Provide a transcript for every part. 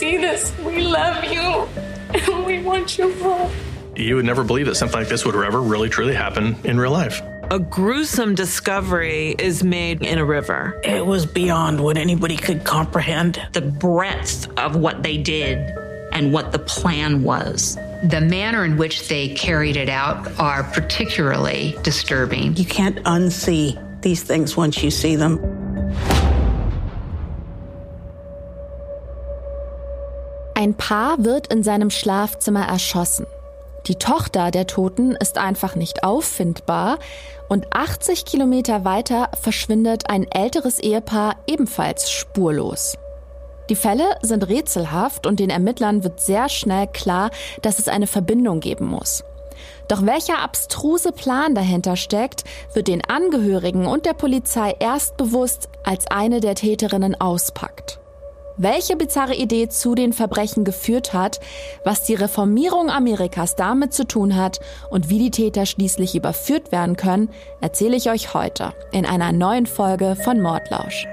see this, we love you and we want you home. You would never believe that something like this would ever really truly happen in real life. A gruesome discovery is made in a river. It was beyond what anybody could comprehend. The breadth of what they did and what the plan was. The manner in which they carried it out are particularly disturbing. You can't unsee these things once you see them. Ein Paar wird in seinem Schlafzimmer erschossen. Die Tochter der Toten ist einfach nicht auffindbar und 80 Kilometer weiter verschwindet ein älteres Ehepaar ebenfalls spurlos. Die Fälle sind rätselhaft und den Ermittlern wird sehr schnell klar, dass es eine Verbindung geben muss. Doch welcher abstruse Plan dahinter steckt, wird den Angehörigen und der Polizei erst bewusst, als eine der Täterinnen auspackt welche bizarre Idee zu den Verbrechen geführt hat, was die Reformierung Amerikas damit zu tun hat und wie die Täter schließlich überführt werden können, erzähle ich euch heute in einer neuen Folge von Mordlausch.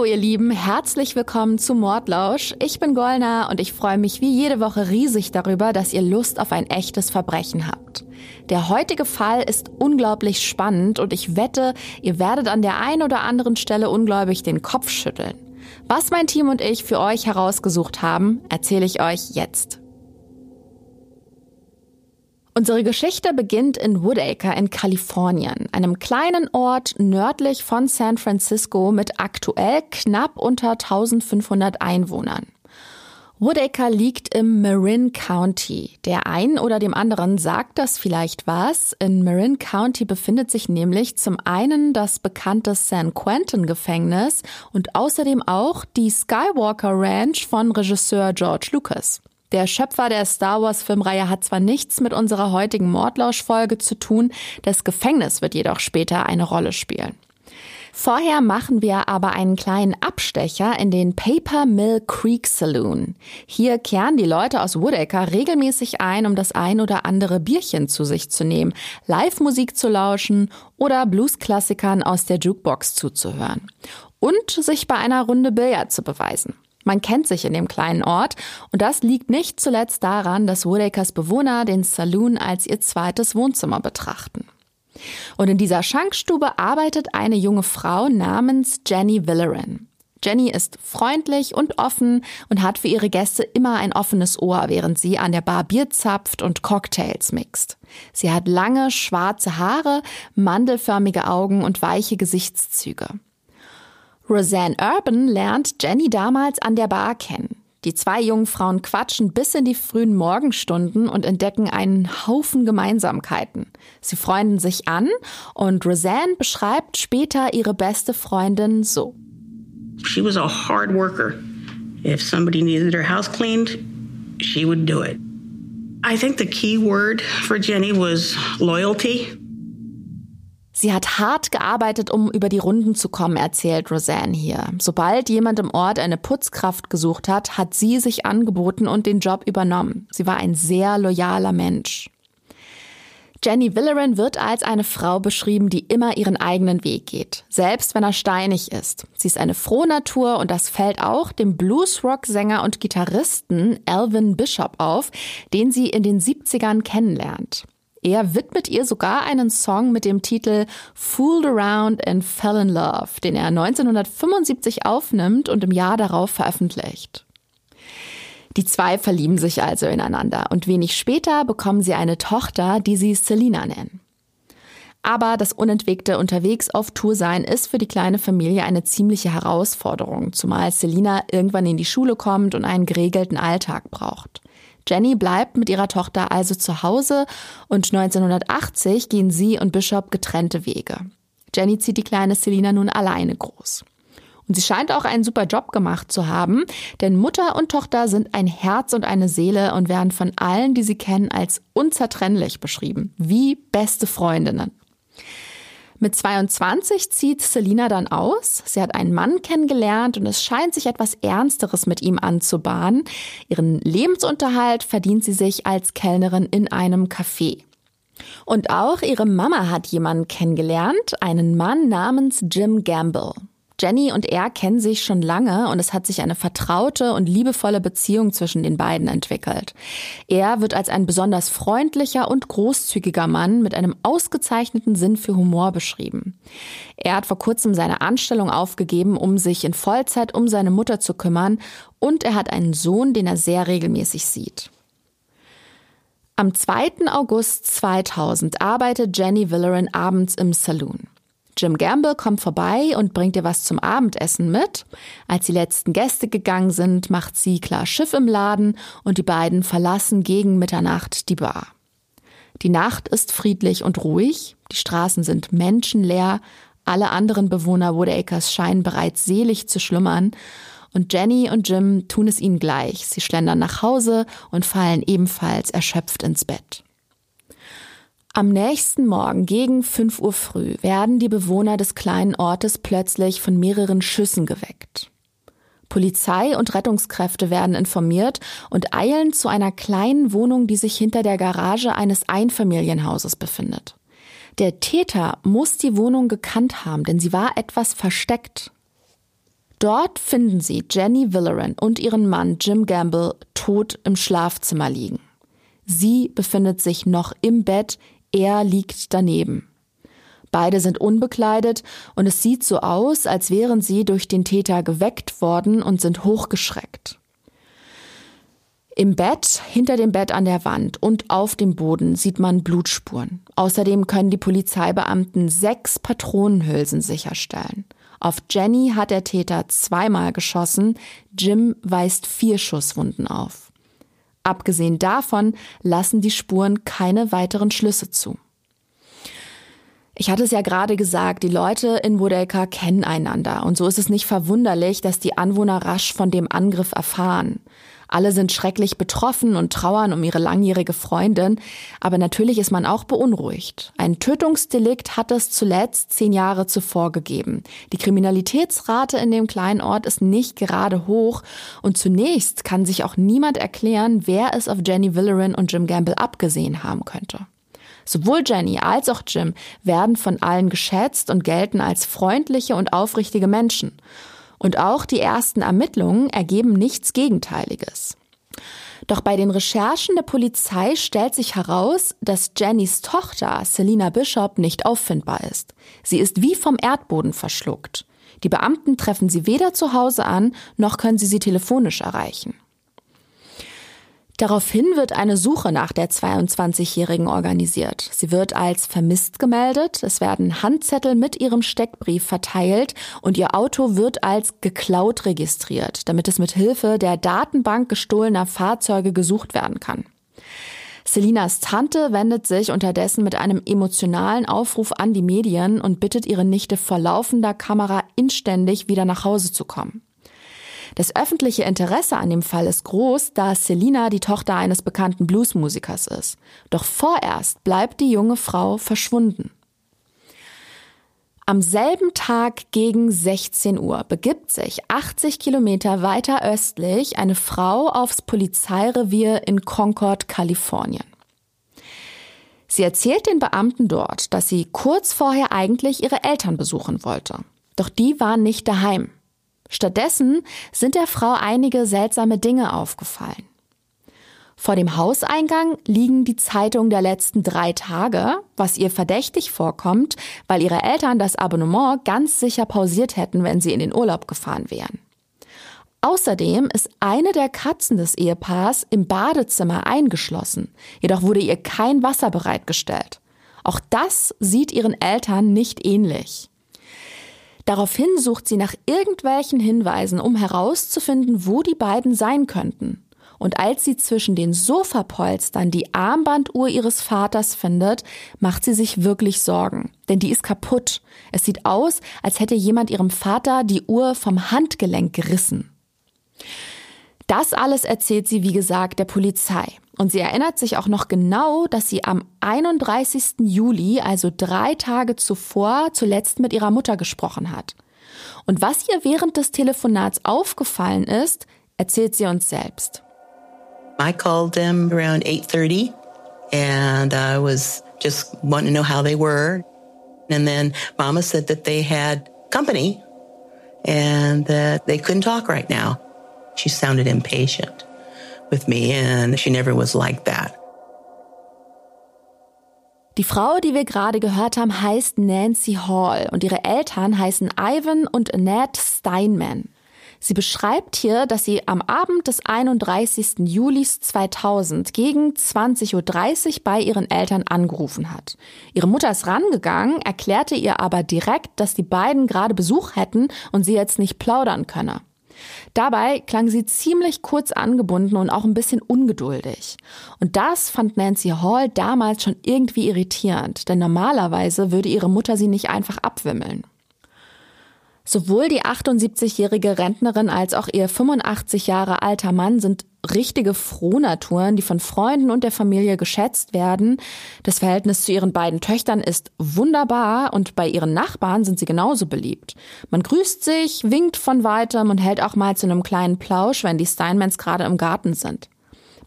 Hallo ihr Lieben, herzlich willkommen zu Mordlausch. Ich bin Golna und ich freue mich wie jede Woche riesig darüber, dass ihr Lust auf ein echtes Verbrechen habt. Der heutige Fall ist unglaublich spannend und ich wette, ihr werdet an der einen oder anderen Stelle ungläubig den Kopf schütteln. Was mein Team und ich für euch herausgesucht haben, erzähle ich euch jetzt. Unsere Geschichte beginnt in Woodacre in Kalifornien, einem kleinen Ort nördlich von San Francisco mit aktuell knapp unter 1500 Einwohnern. Woodacre liegt im Marin County. Der einen oder dem anderen sagt das vielleicht was. In Marin County befindet sich nämlich zum einen das bekannte San Quentin Gefängnis und außerdem auch die Skywalker Ranch von Regisseur George Lucas. Der Schöpfer der Star Wars Filmreihe hat zwar nichts mit unserer heutigen Mordlausch-Folge zu tun, das Gefängnis wird jedoch später eine Rolle spielen. Vorher machen wir aber einen kleinen Abstecher in den Paper Mill Creek Saloon. Hier kehren die Leute aus Woodacre regelmäßig ein, um das ein oder andere Bierchen zu sich zu nehmen, Live-Musik zu lauschen oder Blues-Klassikern aus der Jukebox zuzuhören. Und sich bei einer Runde Billard zu beweisen. Man kennt sich in dem kleinen Ort und das liegt nicht zuletzt daran, dass Woodacres Bewohner den Saloon als ihr zweites Wohnzimmer betrachten. Und in dieser Schankstube arbeitet eine junge Frau namens Jenny Villeran. Jenny ist freundlich und offen und hat für ihre Gäste immer ein offenes Ohr, während sie an der Bar Bier zapft und Cocktails mixt. Sie hat lange, schwarze Haare, mandelförmige Augen und weiche Gesichtszüge. Roseanne Urban lernt Jenny damals an der Bar kennen. Die zwei jungen Frauen quatschen bis in die frühen Morgenstunden und entdecken einen Haufen Gemeinsamkeiten. Sie freunden sich an und Roseanne beschreibt später ihre beste Freundin so. She was a hard worker. If somebody needed her house cleaned, she would do it. I think the key word for Jenny was loyalty. Sie hat hart gearbeitet, um über die Runden zu kommen, erzählt Roseanne hier. Sobald jemand im Ort eine Putzkraft gesucht hat, hat sie sich angeboten und den Job übernommen. Sie war ein sehr loyaler Mensch. Jenny Villeran wird als eine Frau beschrieben, die immer ihren eigenen Weg geht, selbst wenn er steinig ist. Sie ist eine frohe Natur und das fällt auch dem Bluesrock-Sänger und Gitarristen Alvin Bishop auf, den sie in den 70ern kennenlernt. Er widmet ihr sogar einen Song mit dem Titel Fooled Around and Fell in Love, den er 1975 aufnimmt und im Jahr darauf veröffentlicht. Die zwei verlieben sich also ineinander und wenig später bekommen sie eine Tochter, die sie Selina nennen. Aber das unentwegte Unterwegs auf Tour sein ist für die kleine Familie eine ziemliche Herausforderung, zumal Selina irgendwann in die Schule kommt und einen geregelten Alltag braucht. Jenny bleibt mit ihrer Tochter also zu Hause und 1980 gehen sie und Bishop getrennte Wege. Jenny zieht die kleine Selina nun alleine groß. Und sie scheint auch einen super Job gemacht zu haben, denn Mutter und Tochter sind ein Herz und eine Seele und werden von allen, die sie kennen, als unzertrennlich beschrieben, wie beste Freundinnen. Mit 22 zieht Selina dann aus. Sie hat einen Mann kennengelernt und es scheint sich etwas Ernsteres mit ihm anzubahnen. Ihren Lebensunterhalt verdient sie sich als Kellnerin in einem Café. Und auch ihre Mama hat jemanden kennengelernt, einen Mann namens Jim Gamble. Jenny und er kennen sich schon lange und es hat sich eine vertraute und liebevolle Beziehung zwischen den beiden entwickelt. Er wird als ein besonders freundlicher und großzügiger Mann mit einem ausgezeichneten Sinn für Humor beschrieben. Er hat vor kurzem seine Anstellung aufgegeben, um sich in Vollzeit um seine Mutter zu kümmern und er hat einen Sohn, den er sehr regelmäßig sieht. Am 2. August 2000 arbeitet Jenny Villeran abends im Saloon. Jim Gamble kommt vorbei und bringt ihr was zum Abendessen mit. Als die letzten Gäste gegangen sind, macht sie klar Schiff im Laden und die beiden verlassen gegen Mitternacht die Bar. Die Nacht ist friedlich und ruhig, die Straßen sind menschenleer, alle anderen Bewohner Woodacres scheinen bereits selig zu schlummern und Jenny und Jim tun es ihnen gleich. Sie schlendern nach Hause und fallen ebenfalls erschöpft ins Bett. Am nächsten Morgen gegen 5 Uhr früh werden die Bewohner des kleinen Ortes plötzlich von mehreren Schüssen geweckt. Polizei und Rettungskräfte werden informiert und eilen zu einer kleinen Wohnung, die sich hinter der Garage eines Einfamilienhauses befindet. Der Täter muss die Wohnung gekannt haben, denn sie war etwas versteckt. Dort finden sie Jenny Villeran und ihren Mann Jim Gamble tot im Schlafzimmer liegen. Sie befindet sich noch im Bett, er liegt daneben. Beide sind unbekleidet und es sieht so aus, als wären sie durch den Täter geweckt worden und sind hochgeschreckt. Im Bett, hinter dem Bett an der Wand und auf dem Boden sieht man Blutspuren. Außerdem können die Polizeibeamten sechs Patronenhülsen sicherstellen. Auf Jenny hat der Täter zweimal geschossen, Jim weist vier Schusswunden auf. Abgesehen davon lassen die Spuren keine weiteren Schlüsse zu. Ich hatte es ja gerade gesagt, die Leute in Woodacre kennen einander und so ist es nicht verwunderlich, dass die Anwohner rasch von dem Angriff erfahren. Alle sind schrecklich betroffen und trauern um ihre langjährige Freundin, aber natürlich ist man auch beunruhigt. Ein Tötungsdelikt hat es zuletzt zehn Jahre zuvor gegeben. Die Kriminalitätsrate in dem kleinen Ort ist nicht gerade hoch und zunächst kann sich auch niemand erklären, wer es auf Jenny Villeran und Jim Gamble abgesehen haben könnte. Sowohl Jenny als auch Jim werden von allen geschätzt und gelten als freundliche und aufrichtige Menschen. Und auch die ersten Ermittlungen ergeben nichts Gegenteiliges. Doch bei den Recherchen der Polizei stellt sich heraus, dass Jennys Tochter Selina Bishop nicht auffindbar ist. Sie ist wie vom Erdboden verschluckt. Die Beamten treffen sie weder zu Hause an, noch können sie sie telefonisch erreichen. Daraufhin wird eine Suche nach der 22-Jährigen organisiert. Sie wird als vermisst gemeldet, es werden Handzettel mit ihrem Steckbrief verteilt und ihr Auto wird als geklaut registriert, damit es mit Hilfe der Datenbank gestohlener Fahrzeuge gesucht werden kann. Selinas Tante wendet sich unterdessen mit einem emotionalen Aufruf an die Medien und bittet ihre Nichte vor laufender Kamera inständig wieder nach Hause zu kommen. Das öffentliche Interesse an dem Fall ist groß, da Selina die Tochter eines bekannten Bluesmusikers ist. Doch vorerst bleibt die junge Frau verschwunden. Am selben Tag gegen 16 Uhr begibt sich 80 Kilometer weiter östlich eine Frau aufs Polizeirevier in Concord, Kalifornien. Sie erzählt den Beamten dort, dass sie kurz vorher eigentlich ihre Eltern besuchen wollte. Doch die waren nicht daheim. Stattdessen sind der Frau einige seltsame Dinge aufgefallen. Vor dem Hauseingang liegen die Zeitungen der letzten drei Tage, was ihr verdächtig vorkommt, weil ihre Eltern das Abonnement ganz sicher pausiert hätten, wenn sie in den Urlaub gefahren wären. Außerdem ist eine der Katzen des Ehepaars im Badezimmer eingeschlossen, jedoch wurde ihr kein Wasser bereitgestellt. Auch das sieht ihren Eltern nicht ähnlich. Daraufhin sucht sie nach irgendwelchen Hinweisen, um herauszufinden, wo die beiden sein könnten. Und als sie zwischen den Sofapolstern die Armbanduhr ihres Vaters findet, macht sie sich wirklich Sorgen. Denn die ist kaputt. Es sieht aus, als hätte jemand ihrem Vater die Uhr vom Handgelenk gerissen. Das alles erzählt sie, wie gesagt, der Polizei. Und sie erinnert sich auch noch genau, dass sie am 31. Juli, also drei Tage zuvor, zuletzt mit ihrer Mutter gesprochen hat. Und was ihr während des Telefonats aufgefallen ist, erzählt sie uns selbst. I called them around 8:30 and I was just wanting to know how they were. And then mama said that they had company and that they couldn't talk right now. She sounded impatient with me and she never was like that. Die Frau, die wir gerade gehört haben, heißt Nancy Hall und ihre Eltern heißen Ivan und Annette Steinman. Sie beschreibt hier, dass sie am Abend des 31. Juli 2000 gegen 20.30 Uhr bei ihren Eltern angerufen hat. Ihre Mutter ist rangegangen, erklärte ihr aber direkt, dass die beiden gerade Besuch hätten und sie jetzt nicht plaudern könne. Dabei klang sie ziemlich kurz angebunden und auch ein bisschen ungeduldig. Und das fand Nancy Hall damals schon irgendwie irritierend, denn normalerweise würde ihre Mutter sie nicht einfach abwimmeln. Sowohl die 78-jährige Rentnerin als auch ihr 85 Jahre alter Mann sind richtige Frohnaturen, die von Freunden und der Familie geschätzt werden. Das Verhältnis zu ihren beiden Töchtern ist wunderbar und bei ihren Nachbarn sind sie genauso beliebt. Man grüßt sich, winkt von weitem und hält auch mal zu einem kleinen Plausch, wenn die Steinmans gerade im Garten sind.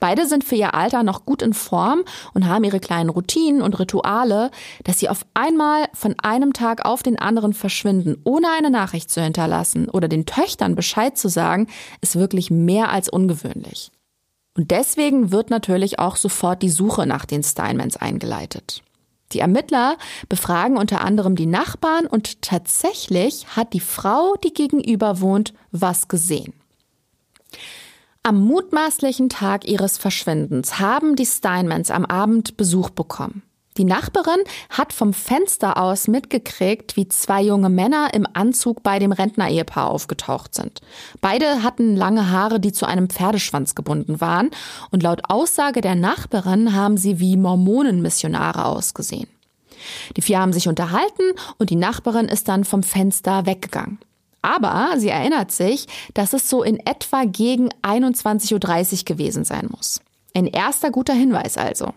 Beide sind für ihr Alter noch gut in Form und haben ihre kleinen Routinen und Rituale, dass sie auf einmal von einem Tag auf den anderen verschwinden, ohne eine Nachricht zu hinterlassen oder den Töchtern Bescheid zu sagen, ist wirklich mehr als ungewöhnlich. Und deswegen wird natürlich auch sofort die Suche nach den Steinmans eingeleitet. Die Ermittler befragen unter anderem die Nachbarn und tatsächlich hat die Frau, die gegenüber wohnt, was gesehen. Am mutmaßlichen Tag ihres Verschwindens haben die Steinmans am Abend Besuch bekommen. Die Nachbarin hat vom Fenster aus mitgekriegt, wie zwei junge Männer im Anzug bei dem Rentner-Ehepaar aufgetaucht sind. Beide hatten lange Haare, die zu einem Pferdeschwanz gebunden waren, und laut Aussage der Nachbarin haben sie wie Mormonenmissionare ausgesehen. Die vier haben sich unterhalten und die Nachbarin ist dann vom Fenster weggegangen. Aber sie erinnert sich, dass es so in etwa gegen 21.30 Uhr gewesen sein muss. Ein erster guter Hinweis also.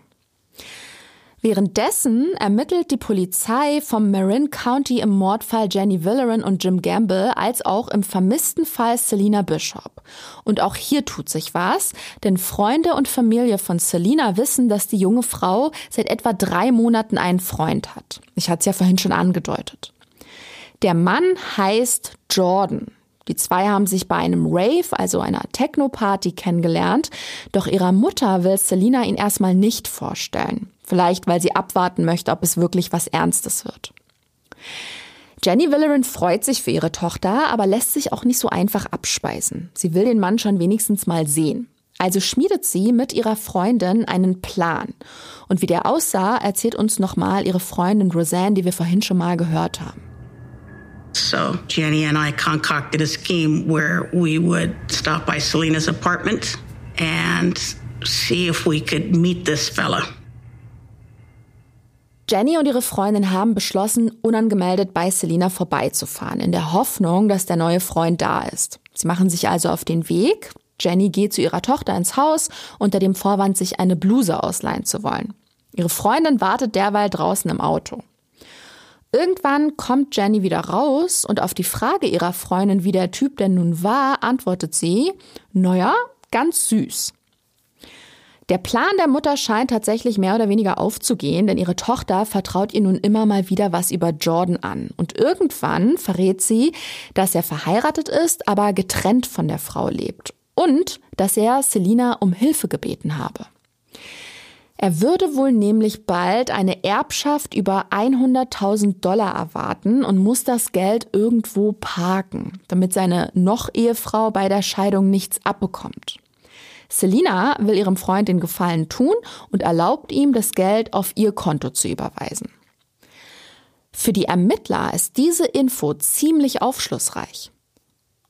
Währenddessen ermittelt die Polizei vom Marin County im Mordfall Jenny Villeran und Jim Gamble als auch im vermissten Fall Selina Bishop. Und auch hier tut sich was, denn Freunde und Familie von Selina wissen, dass die junge Frau seit etwa drei Monaten einen Freund hat. Ich hatte es ja vorhin schon angedeutet. Der Mann heißt Jordan. Die zwei haben sich bei einem Rave, also einer Techno-Party, kennengelernt. Doch ihrer Mutter will Selina ihn erstmal nicht vorstellen. Vielleicht, weil sie abwarten möchte, ob es wirklich was Ernstes wird. Jenny Villeran freut sich für ihre Tochter, aber lässt sich auch nicht so einfach abspeisen. Sie will den Mann schon wenigstens mal sehen. Also schmiedet sie mit ihrer Freundin einen Plan. Und wie der aussah, erzählt uns nochmal ihre Freundin Roseanne, die wir vorhin schon mal gehört haben. So Jenny and I concocted a scheme where we would stop by Selena's apartment and see if we could meet this fella. Jenny und ihre Freundin haben beschlossen, unangemeldet bei Selina vorbeizufahren, in der Hoffnung, dass der neue Freund da ist. Sie machen sich also auf den Weg. Jenny geht zu ihrer Tochter ins Haus, unter dem Vorwand, sich eine Bluse ausleihen zu wollen. Ihre Freundin wartet derweil draußen im Auto. Irgendwann kommt Jenny wieder raus und auf die Frage ihrer Freundin, wie der Typ denn nun war, antwortet sie, naja, ganz süß. Der Plan der Mutter scheint tatsächlich mehr oder weniger aufzugehen, denn ihre Tochter vertraut ihr nun immer mal wieder was über Jordan an. Und irgendwann verrät sie, dass er verheiratet ist, aber getrennt von der Frau lebt. Und dass er Selina um Hilfe gebeten habe. Er würde wohl nämlich bald eine Erbschaft über 100.000 Dollar erwarten und muss das Geld irgendwo parken, damit seine Noch-Ehefrau bei der Scheidung nichts abbekommt. Selina will ihrem Freund den Gefallen tun und erlaubt ihm, das Geld auf ihr Konto zu überweisen. Für die Ermittler ist diese Info ziemlich aufschlussreich.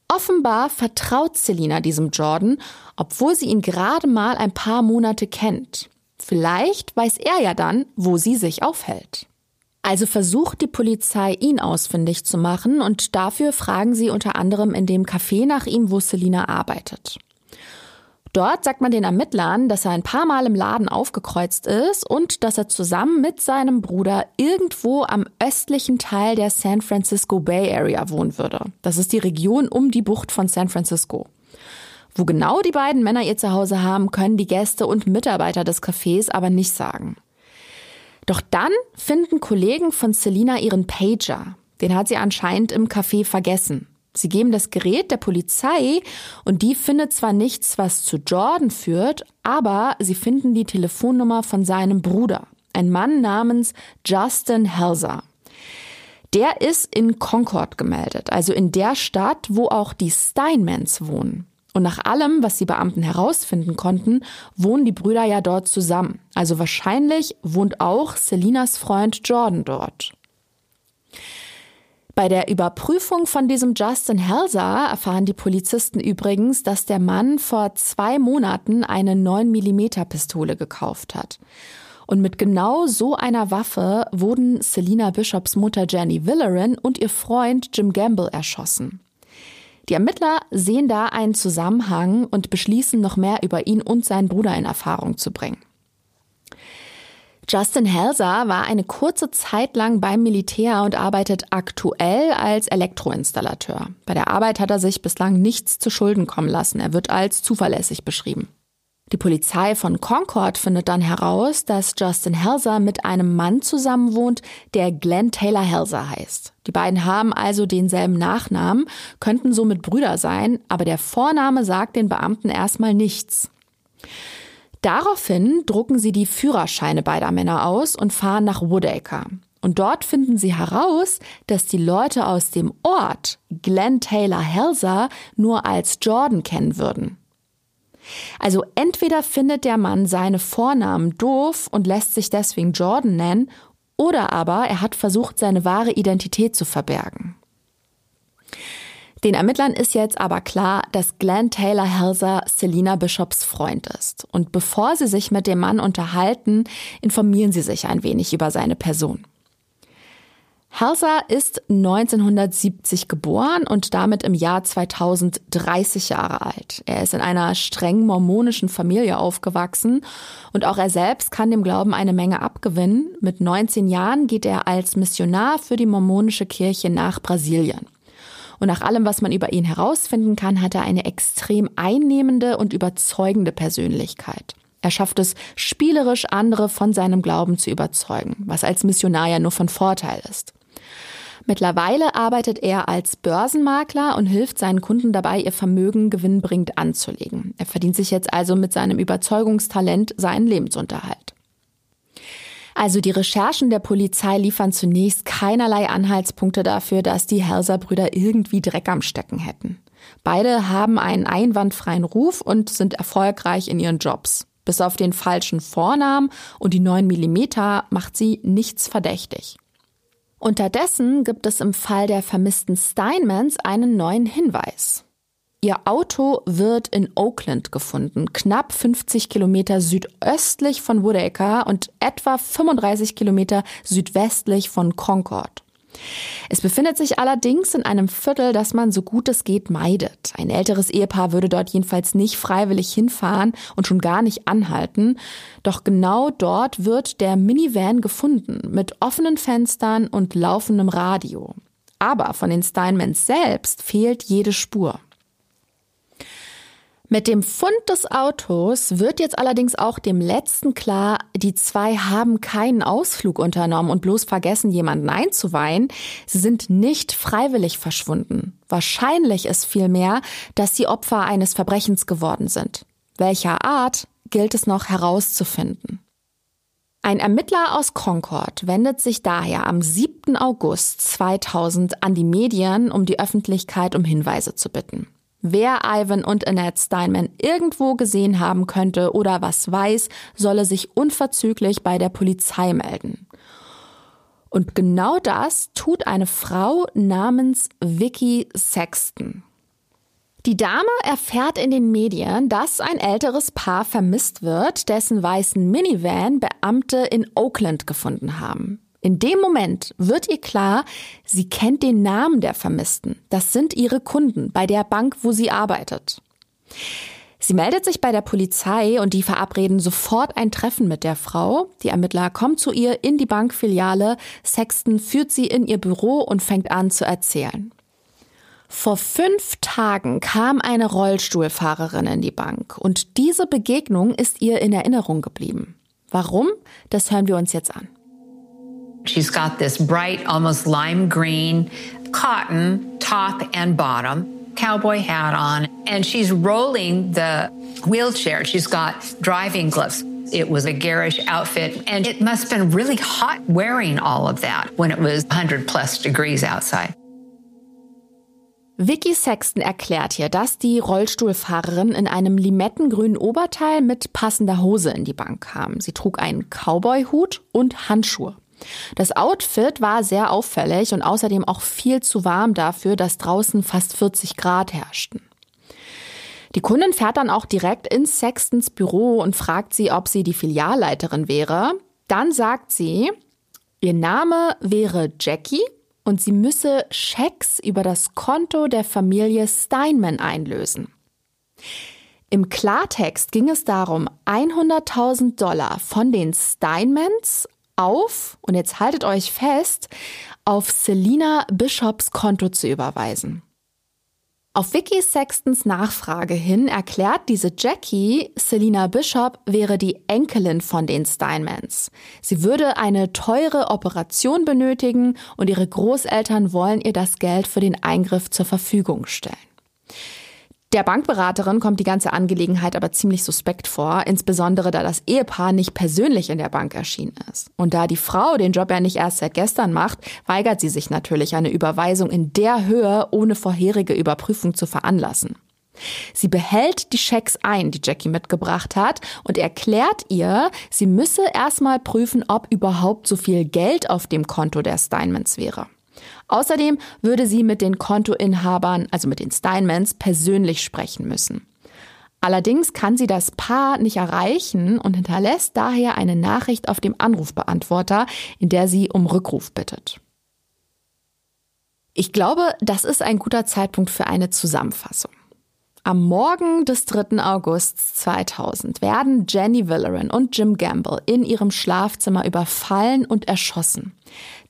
Offenbar vertraut Selina diesem Jordan, obwohl sie ihn gerade mal ein paar Monate kennt. Vielleicht weiß er ja dann, wo sie sich aufhält. Also versucht die Polizei, ihn ausfindig zu machen und dafür fragen sie unter anderem in dem Café nach ihm, wo Selina arbeitet. Dort sagt man den Ermittlern, dass er ein paar Mal im Laden aufgekreuzt ist und dass er zusammen mit seinem Bruder irgendwo am östlichen Teil der San Francisco Bay Area wohnen würde. Das ist die Region um die Bucht von San Francisco. Wo genau die beiden Männer ihr Zuhause haben, können die Gäste und Mitarbeiter des Cafés aber nicht sagen. Doch dann finden Kollegen von Selina ihren Pager. Den hat sie anscheinend im Café vergessen. Sie geben das Gerät der Polizei und die findet zwar nichts, was zu Jordan führt, aber sie finden die Telefonnummer von seinem Bruder, ein Mann namens Justin Helser. Der ist in Concord gemeldet, also in der Stadt, wo auch die Steinmans wohnen. Und nach allem, was die Beamten herausfinden konnten, wohnen die Brüder ja dort zusammen. Also wahrscheinlich wohnt auch Selinas Freund Jordan dort. Bei der Überprüfung von diesem Justin Helser erfahren die Polizisten übrigens, dass der Mann vor zwei Monaten eine 9mm Pistole gekauft hat. Und mit genau so einer Waffe wurden Selina Bishops Mutter Jenny Villerin und ihr Freund Jim Gamble erschossen. Die Ermittler sehen da einen Zusammenhang und beschließen, noch mehr über ihn und seinen Bruder in Erfahrung zu bringen. Justin Helser war eine kurze Zeit lang beim Militär und arbeitet aktuell als Elektroinstallateur. Bei der Arbeit hat er sich bislang nichts zu Schulden kommen lassen. Er wird als zuverlässig beschrieben. Die Polizei von Concord findet dann heraus, dass Justin Helser mit einem Mann zusammenwohnt, der Glenn Taylor Helser heißt. Die beiden haben also denselben Nachnamen, könnten somit Brüder sein, aber der Vorname sagt den Beamten erstmal nichts. Daraufhin drucken sie die Führerscheine beider Männer aus und fahren nach Woodacre. Und dort finden sie heraus, dass die Leute aus dem Ort Glenn Taylor Helser nur als Jordan kennen würden. Also entweder findet der Mann seine Vornamen doof und lässt sich deswegen Jordan nennen, oder aber er hat versucht, seine wahre Identität zu verbergen. Den Ermittlern ist jetzt aber klar, dass Glenn Taylor Helser Selina Bishops Freund ist. Und bevor sie sich mit dem Mann unterhalten, informieren sie sich ein wenig über seine Person. Helser ist 1970 geboren und damit im Jahr 2030 Jahre alt. Er ist in einer streng mormonischen Familie aufgewachsen und auch er selbst kann dem Glauben eine Menge abgewinnen. Mit 19 Jahren geht er als Missionar für die mormonische Kirche nach Brasilien. Und nach allem, was man über ihn herausfinden kann, hat er eine extrem einnehmende und überzeugende Persönlichkeit. Er schafft es, spielerisch andere von seinem Glauben zu überzeugen, was als Missionar ja nur von Vorteil ist. Mittlerweile arbeitet er als Börsenmakler und hilft seinen Kunden dabei, ihr Vermögen gewinnbringend anzulegen. Er verdient sich jetzt also mit seinem Überzeugungstalent seinen Lebensunterhalt. Also die Recherchen der Polizei liefern zunächst keinerlei Anhaltspunkte dafür, dass die Helser-Brüder irgendwie Dreck am Stecken hätten. Beide haben einen einwandfreien Ruf und sind erfolgreich in ihren Jobs. Bis auf den falschen Vornamen und die 9 Millimeter macht sie nichts verdächtig. Unterdessen gibt es im Fall der vermissten Steinmans einen neuen Hinweis. Ihr Auto wird in Oakland gefunden, knapp 50 Kilometer südöstlich von Woodacre und etwa 35 Kilometer südwestlich von Concord. Es befindet sich allerdings in einem Viertel, das man so gut es geht meidet. Ein älteres Ehepaar würde dort jedenfalls nicht freiwillig hinfahren und schon gar nicht anhalten. Doch genau dort wird der Minivan gefunden, mit offenen Fenstern und laufendem Radio. Aber von den Steinmans selbst fehlt jede Spur. Mit dem Fund des Autos wird jetzt allerdings auch dem letzten klar, die zwei haben keinen Ausflug unternommen und bloß vergessen, jemanden einzuweihen. Sie sind nicht freiwillig verschwunden. Wahrscheinlich ist vielmehr, dass sie Opfer eines Verbrechens geworden sind. Welcher Art gilt es noch herauszufinden. Ein Ermittler aus Concord wendet sich daher am 7. August 2000 an die Medien, um die Öffentlichkeit um Hinweise zu bitten. Wer Ivan und Annette Steinman irgendwo gesehen haben könnte oder was weiß, solle sich unverzüglich bei der Polizei melden. Und genau das tut eine Frau namens Vicky Sexton. Die Dame erfährt in den Medien, dass ein älteres Paar vermisst wird, dessen weißen Minivan Beamte in Oakland gefunden haben. In dem Moment wird ihr klar, sie kennt den Namen der Vermissten. Das sind ihre Kunden bei der Bank, wo sie arbeitet. Sie meldet sich bei der Polizei und die verabreden sofort ein Treffen mit der Frau. Die Ermittler kommen zu ihr in die Bankfiliale. Sexton führt sie in ihr Büro und fängt an zu erzählen. Vor fünf Tagen kam eine Rollstuhlfahrerin in die Bank und diese Begegnung ist ihr in Erinnerung geblieben. Warum? Das hören wir uns jetzt an. She's got this bright, almost lime green cotton top and bottom, cowboy hat on, and she's rolling the wheelchair. She's got driving gloves. It was a garish outfit, and it must have been really hot wearing all of that when it was 100 plus degrees outside. Vicky Sexton erklärt hier, dass die Rollstuhlfahrerin in einem limettengrünen Oberteil mit passender Hose in die Bank kam. Sie trug einen Cowboy-Hut und Handschuhe. Das Outfit war sehr auffällig und außerdem auch viel zu warm dafür, dass draußen fast 40 Grad herrschten. Die Kundin fährt dann auch direkt ins Sextons Büro und fragt sie, ob sie die Filialleiterin wäre. Dann sagt sie, ihr Name wäre Jackie und sie müsse Schecks über das Konto der Familie Steinman einlösen. Im Klartext ging es darum, 100.000 Dollar von den Steinmans auf, und jetzt haltet euch fest, auf Selina Bishops Konto zu überweisen. Auf Vicky Sextons Nachfrage hin erklärt diese Jackie, Selina Bishop wäre die Enkelin von den Steinmans. Sie würde eine teure Operation benötigen und ihre Großeltern wollen ihr das Geld für den Eingriff zur Verfügung stellen. Der Bankberaterin kommt die ganze Angelegenheit aber ziemlich suspekt vor, insbesondere da das Ehepaar nicht persönlich in der Bank erschienen ist. Und da die Frau den Job ja nicht erst seit gestern macht, weigert sie sich natürlich, eine Überweisung in der Höhe ohne vorherige Überprüfung zu veranlassen. Sie behält die Schecks ein, die Jackie mitgebracht hat, und erklärt ihr, sie müsse erstmal prüfen, ob überhaupt so viel Geld auf dem Konto der Steinmans wäre. Außerdem würde sie mit den Kontoinhabern, also mit den Steinmans, persönlich sprechen müssen. Allerdings kann sie das Paar nicht erreichen und hinterlässt daher eine Nachricht auf dem Anrufbeantworter, in der sie um Rückruf bittet. Ich glaube, das ist ein guter Zeitpunkt für eine Zusammenfassung. Am Morgen des 3. August 2000 werden Jenny Villeran und Jim Gamble in ihrem Schlafzimmer überfallen und erschossen.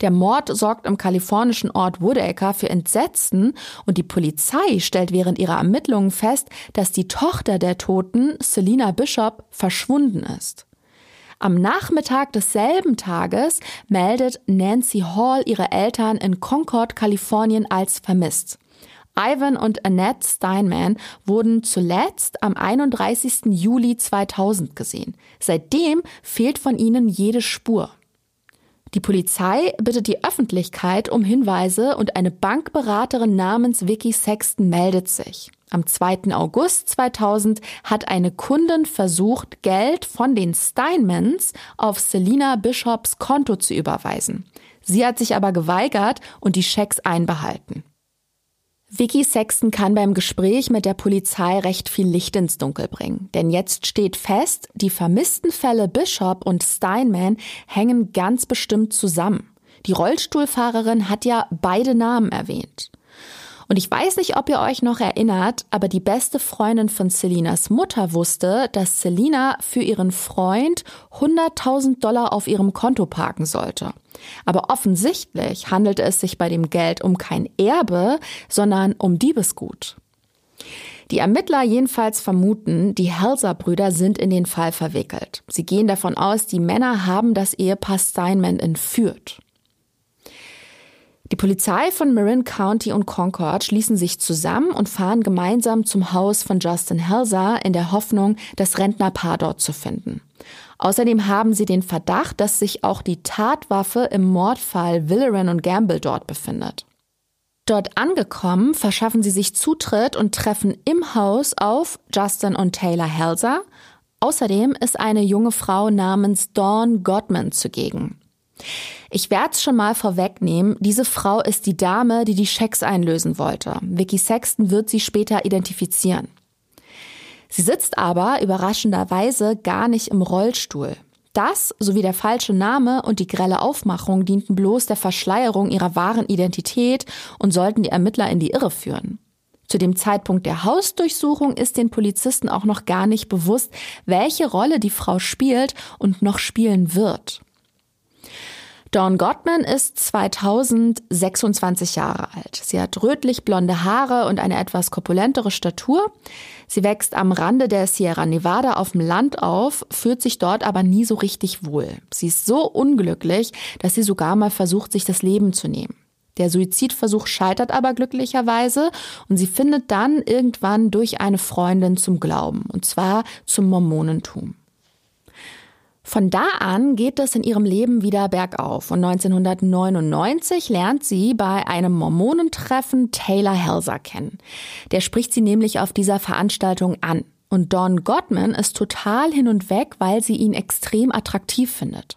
Der Mord sorgt im kalifornischen Ort Woodacre für Entsetzen und die Polizei stellt während ihrer Ermittlungen fest, dass die Tochter der Toten, Selina Bishop, verschwunden ist. Am Nachmittag desselben Tages meldet Nancy Hall ihre Eltern in Concord, Kalifornien als vermisst. Ivan und Annette Steinman wurden zuletzt am 31. Juli 2000 gesehen. Seitdem fehlt von ihnen jede Spur. Die Polizei bittet die Öffentlichkeit um Hinweise und eine Bankberaterin namens Vicky Sexton meldet sich. Am 2. August 2000 hat eine Kundin versucht, Geld von den Steinmans auf Selina Bishops Konto zu überweisen. Sie hat sich aber geweigert und die Schecks einbehalten. Vicky Sexton kann beim Gespräch mit der Polizei recht viel Licht ins Dunkel bringen. Denn jetzt steht fest, die vermissten Fälle Bishop und Steinman hängen ganz bestimmt zusammen. Die Rollstuhlfahrerin hat ja beide Namen erwähnt. Und ich weiß nicht, ob ihr euch noch erinnert, aber die beste Freundin von Selinas Mutter wusste, dass Selina für ihren Freund 100.000 Dollar auf ihrem Konto parken sollte. Aber offensichtlich handelte es sich bei dem Geld um kein Erbe, sondern um Diebesgut. Die Ermittler jedenfalls vermuten, die Helser-Brüder sind in den Fall verwickelt. Sie gehen davon aus, die Männer haben das Ehepaar Steinman entführt. Die Polizei von Marin County und Concord schließen sich zusammen und fahren gemeinsam zum Haus von Justin Helser in der Hoffnung, das Rentnerpaar dort zu finden. Außerdem haben sie den Verdacht, dass sich auch die Tatwaffe im Mordfall Villeran und Gamble dort befindet. Dort angekommen, verschaffen sie sich Zutritt und treffen im Haus auf Justin und Taylor Helser. Außerdem ist eine junge Frau namens Dawn Godman zugegen. Ich werde es schon mal vorwegnehmen, diese Frau ist die Dame, die die Schecks einlösen wollte. Vicky Sexton wird sie später identifizieren. Sie sitzt aber überraschenderweise gar nicht im Rollstuhl. Das sowie der falsche Name und die grelle Aufmachung dienten bloß der Verschleierung ihrer wahren Identität und sollten die Ermittler in die Irre führen. Zu dem Zeitpunkt der Hausdurchsuchung ist den Polizisten auch noch gar nicht bewusst, welche Rolle die Frau spielt und noch spielen wird. Dawn Gottman ist 2026 Jahre alt. Sie hat rötlich blonde Haare und eine etwas korpulentere Statur. Sie wächst am Rande der Sierra Nevada auf dem Land auf, fühlt sich dort aber nie so richtig wohl. Sie ist so unglücklich, dass sie sogar mal versucht, sich das Leben zu nehmen. Der Suizidversuch scheitert aber glücklicherweise und sie findet dann irgendwann durch eine Freundin zum Glauben, und zwar zum Mormonentum. Von da an geht es in ihrem Leben wieder bergauf und 1999 lernt sie bei einem Mormonentreffen Taylor Helser kennen. Der spricht sie nämlich auf dieser Veranstaltung an. Und Don Gottman ist total hin und weg, weil sie ihn extrem attraktiv findet.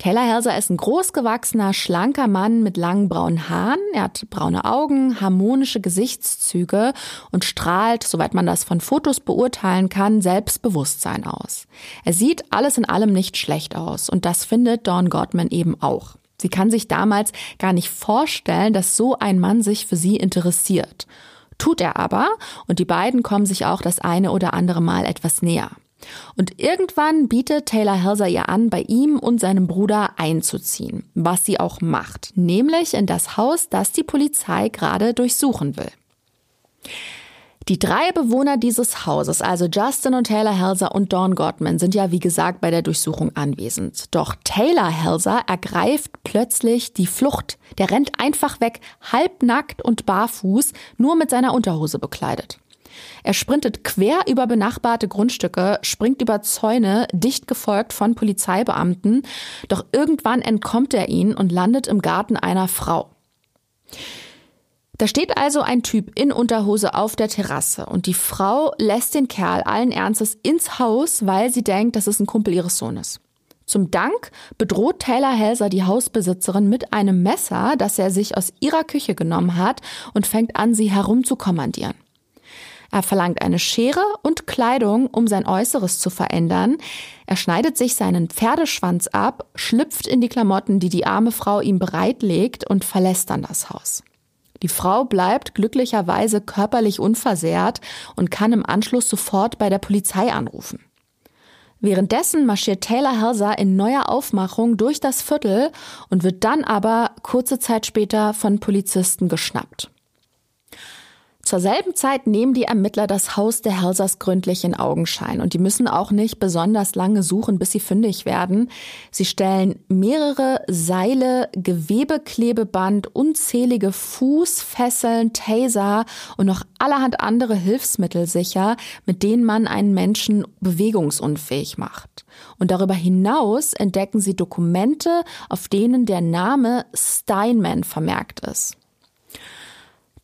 Taylor Helser ist ein großgewachsener, schlanker Mann mit langen braunen Haaren. Er hat braune Augen, harmonische Gesichtszüge und strahlt, soweit man das von Fotos beurteilen kann, Selbstbewusstsein aus. Er sieht alles in allem nicht schlecht aus und das findet Dawn Godman eben auch. Sie kann sich damals gar nicht vorstellen, dass so ein Mann sich für sie interessiert. Tut er aber und die beiden kommen sich auch das eine oder andere Mal etwas näher. Und irgendwann bietet Taylor Helser ihr an, bei ihm und seinem Bruder einzuziehen, was sie auch macht, nämlich in das Haus, das die Polizei gerade durchsuchen will. Die drei Bewohner dieses Hauses, also Justin und Taylor Helser und Dawn Godman, sind ja wie gesagt bei der Durchsuchung anwesend. Doch Taylor Helser ergreift plötzlich die Flucht. Der rennt einfach weg, halbnackt und barfuß, nur mit seiner Unterhose bekleidet. Er sprintet quer über benachbarte Grundstücke, springt über Zäune, dicht gefolgt von Polizeibeamten, doch irgendwann entkommt er ihnen und landet im Garten einer Frau. Da steht also ein Typ in Unterhose auf der Terrasse und die Frau lässt den Kerl allen Ernstes ins Haus, weil sie denkt, das ist ein Kumpel ihres Sohnes. Zum Dank bedroht Taylor Helser die Hausbesitzerin mit einem Messer, das er sich aus ihrer Küche genommen hat und fängt an, sie herumzukommandieren. Er verlangt eine Schere und Kleidung, um sein Äußeres zu verändern. Er schneidet sich seinen Pferdeschwanz ab, schlüpft in die Klamotten, die die arme Frau ihm bereitlegt und verlässt dann das Haus. Die Frau bleibt glücklicherweise körperlich unversehrt und kann im Anschluss sofort bei der Polizei anrufen. Währenddessen marschiert Taylor Helser in neuer Aufmachung durch das Viertel und wird dann aber kurze Zeit später von Polizisten geschnappt. Zur selben Zeit nehmen die Ermittler das Haus der Helsers gründlich in Augenschein und die müssen auch nicht besonders lange suchen, bis sie fündig werden. Sie stellen mehrere Seile, Gewebeklebeband, unzählige Fußfesseln, Taser und noch allerhand andere Hilfsmittel sicher, mit denen man einen Menschen bewegungsunfähig macht. Und darüber hinaus entdecken sie Dokumente, auf denen der Name Steinman vermerkt ist.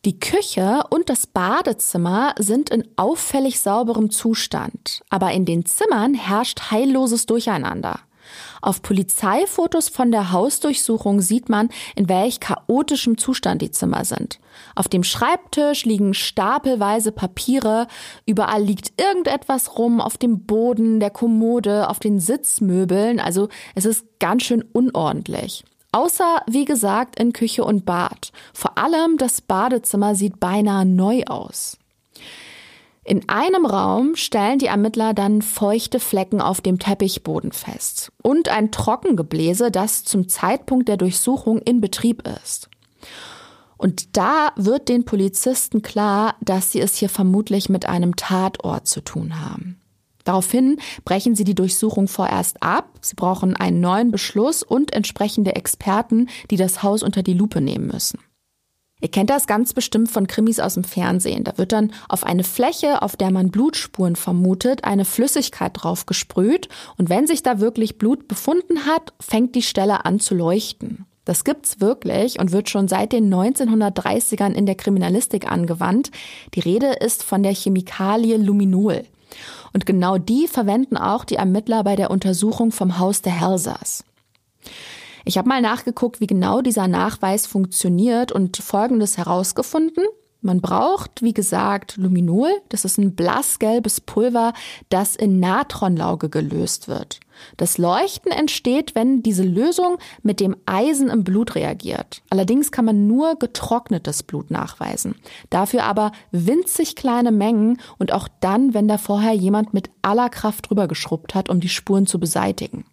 Die Küche und das Badezimmer sind in auffällig sauberem Zustand, aber in den Zimmern herrscht heilloses Durcheinander. Auf Polizeifotos von der Hausdurchsuchung sieht man, in welch chaotischem Zustand die Zimmer sind. Auf dem Schreibtisch liegen stapelweise Papiere, überall liegt irgendetwas rum, auf dem Boden, der Kommode, auf den Sitzmöbeln, also es ist ganz schön unordentlich. Außer, wie gesagt, in Küche und Bad. Vor allem das Badezimmer sieht beinahe neu aus. In einem Raum stellen die Ermittler dann feuchte Flecken auf dem Teppichboden fest und ein Trockengebläse, das zum Zeitpunkt der Durchsuchung in Betrieb ist. Und da wird den Polizisten klar, dass sie es hier vermutlich mit einem Tatort zu tun haben. Daraufhin brechen sie die Durchsuchung vorerst ab. Sie brauchen einen neuen Beschluss und entsprechende Experten, die das Haus unter die Lupe nehmen müssen. Ihr kennt das ganz bestimmt von Krimis aus dem Fernsehen. Da wird dann auf eine Fläche, auf der man Blutspuren vermutet, eine Flüssigkeit drauf gesprüht. Und wenn sich da wirklich Blut befunden hat, fängt die Stelle an zu leuchten. Das gibt's wirklich und wird schon seit den 1930ern in der Kriminalistik angewandt. Die Rede ist von der Chemikalie Luminol. Und genau die verwenden auch die Ermittler bei der Untersuchung vom Haus der Helsers. Ich habe mal nachgeguckt, wie genau dieser Nachweis funktioniert und Folgendes herausgefunden. Man braucht, wie gesagt, Luminol. Das ist ein blassgelbes Pulver, das in Natronlauge gelöst wird. Das Leuchten entsteht, wenn diese Lösung mit dem Eisen im Blut reagiert. Allerdings kann man nur getrocknetes Blut nachweisen. Dafür aber winzig kleine Mengen und auch dann, wenn da vorher jemand mit aller Kraft drüber geschrubbt hat, um die Spuren zu beseitigen.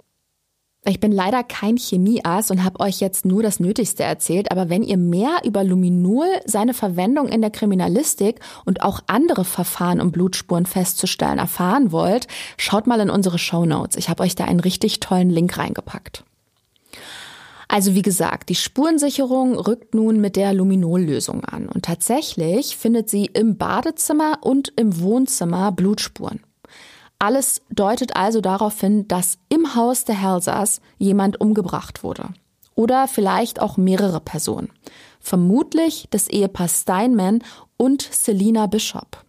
Ich bin leider kein Chemieass und habe euch jetzt nur das Nötigste erzählt, aber wenn ihr mehr über Luminol, seine Verwendung in der Kriminalistik und auch andere Verfahren, um Blutspuren festzustellen, erfahren wollt, schaut mal in unsere Show Notes. Ich habe euch da einen richtig tollen Link reingepackt. Also wie gesagt, die Spurensicherung rückt nun mit der Luminollösung an und tatsächlich findet sie im Badezimmer und im Wohnzimmer Blutspuren. Alles deutet also darauf hin, dass im Haus der Helsers jemand umgebracht wurde. Oder vielleicht auch mehrere Personen. Vermutlich das Ehepaar Steinman und Selina Bishop.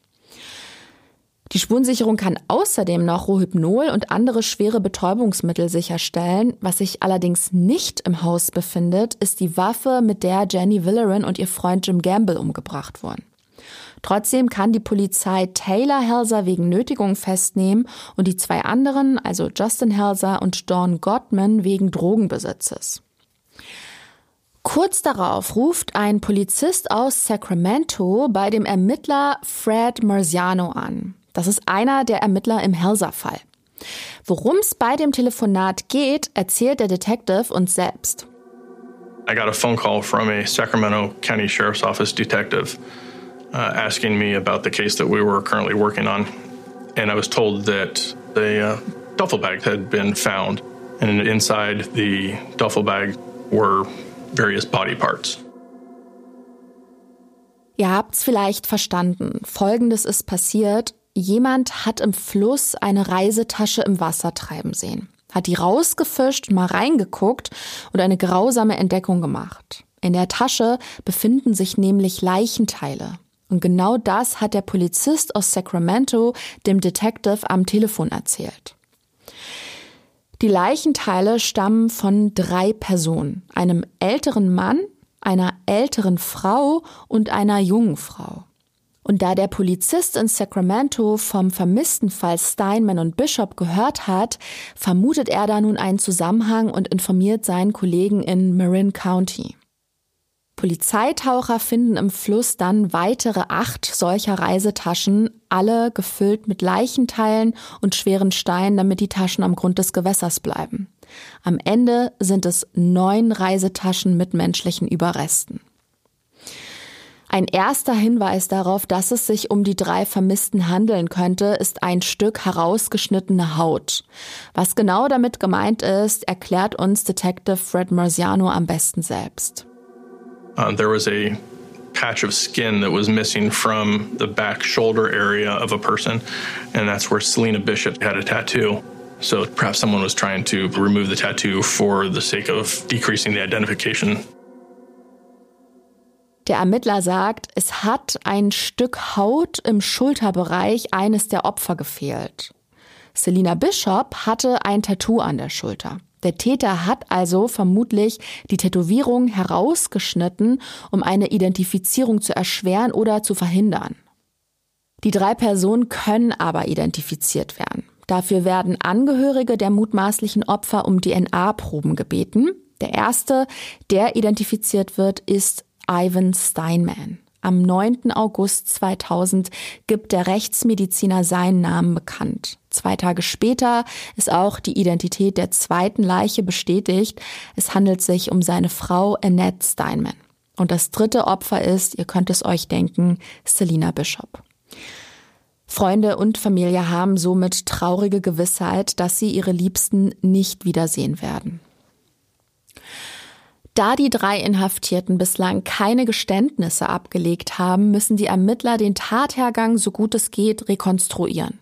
Die Spurensicherung kann außerdem noch Rohypnol und andere schwere Betäubungsmittel sicherstellen. Was sich allerdings nicht im Haus befindet, ist die Waffe, mit der Jenny Villeran und ihr Freund Jim Gamble umgebracht wurden. Trotzdem kann die Polizei Taylor Helser wegen Nötigung festnehmen und die zwei anderen, also Justin Helser und Dawn Gottman, wegen Drogenbesitzes. Kurz darauf ruft ein Polizist aus Sacramento bei dem Ermittler Fred Marziano an. Das ist einer der Ermittler im Helser-Fall. Worum es bei dem Telefonat geht, erzählt der Detective uns selbst. I got a phone call from a Sacramento County Sheriff's Office detective. Uh, asking me about the case that we were currently working on. And I was told that a uh, duffel bag had been found, and inside the duffel bag were various body parts. Ihr habt's vielleicht verstanden. Folgendes ist passiert. Jemand hat im Fluss eine Reisetasche im Wasser treiben sehen, hat die rausgefischt, mal reingeguckt und eine grausame Entdeckung gemacht. In der Tasche befinden sich nämlich Leichenteile. Und genau das hat der Polizist aus Sacramento dem Detective am Telefon erzählt. Die Leichenteile stammen von drei Personen, einem älteren Mann, einer älteren Frau und einer jungen Frau. Und da der Polizist in Sacramento vom vermissten Fall Steinman und Bishop gehört hat, vermutet er da nun einen Zusammenhang und informiert seinen Kollegen in Marin County. Polizeitaucher finden im Fluss dann weitere acht solcher Reisetaschen, alle gefüllt mit Leichenteilen und schweren Steinen, damit die Taschen am Grund des Gewässers bleiben. Am Ende sind es neun Reisetaschen mit menschlichen Überresten. Ein erster Hinweis darauf, dass es sich um die drei Vermissten handeln könnte, ist ein Stück herausgeschnittene Haut. Was genau damit gemeint ist, erklärt uns Detective Fred Marziano am besten selbst. Uh, there was a patch of skin that was missing from the back shoulder area of a person, and that's where Selena Bishop had a tattoo. So perhaps someone was trying to remove the tattoo for the sake of decreasing the identification. Der Ermittler sagt, es hat ein Stück Haut im Schulterbereich eines der Opfer gefehlt. Selina Bishop hatte ein Tattoo an der Schulter. Der Täter hat also vermutlich die Tätowierung herausgeschnitten, um eine Identifizierung zu erschweren oder zu verhindern. Die drei Personen können aber identifiziert werden. Dafür werden Angehörige der mutmaßlichen Opfer um DNA-Proben gebeten. Der erste, der identifiziert wird, ist Ivan Steinman. Am 9. August 2000 gibt der Rechtsmediziner seinen Namen bekannt. Zwei Tage später ist auch die Identität der zweiten Leiche bestätigt. Es handelt sich um seine Frau Annette Steinman. Und das dritte Opfer ist, ihr könnt es euch denken, Selina Bishop. Freunde und Familie haben somit traurige Gewissheit, dass sie ihre Liebsten nicht wiedersehen werden. Da die drei Inhaftierten bislang keine Geständnisse abgelegt haben, müssen die Ermittler den Tathergang so gut es geht rekonstruieren.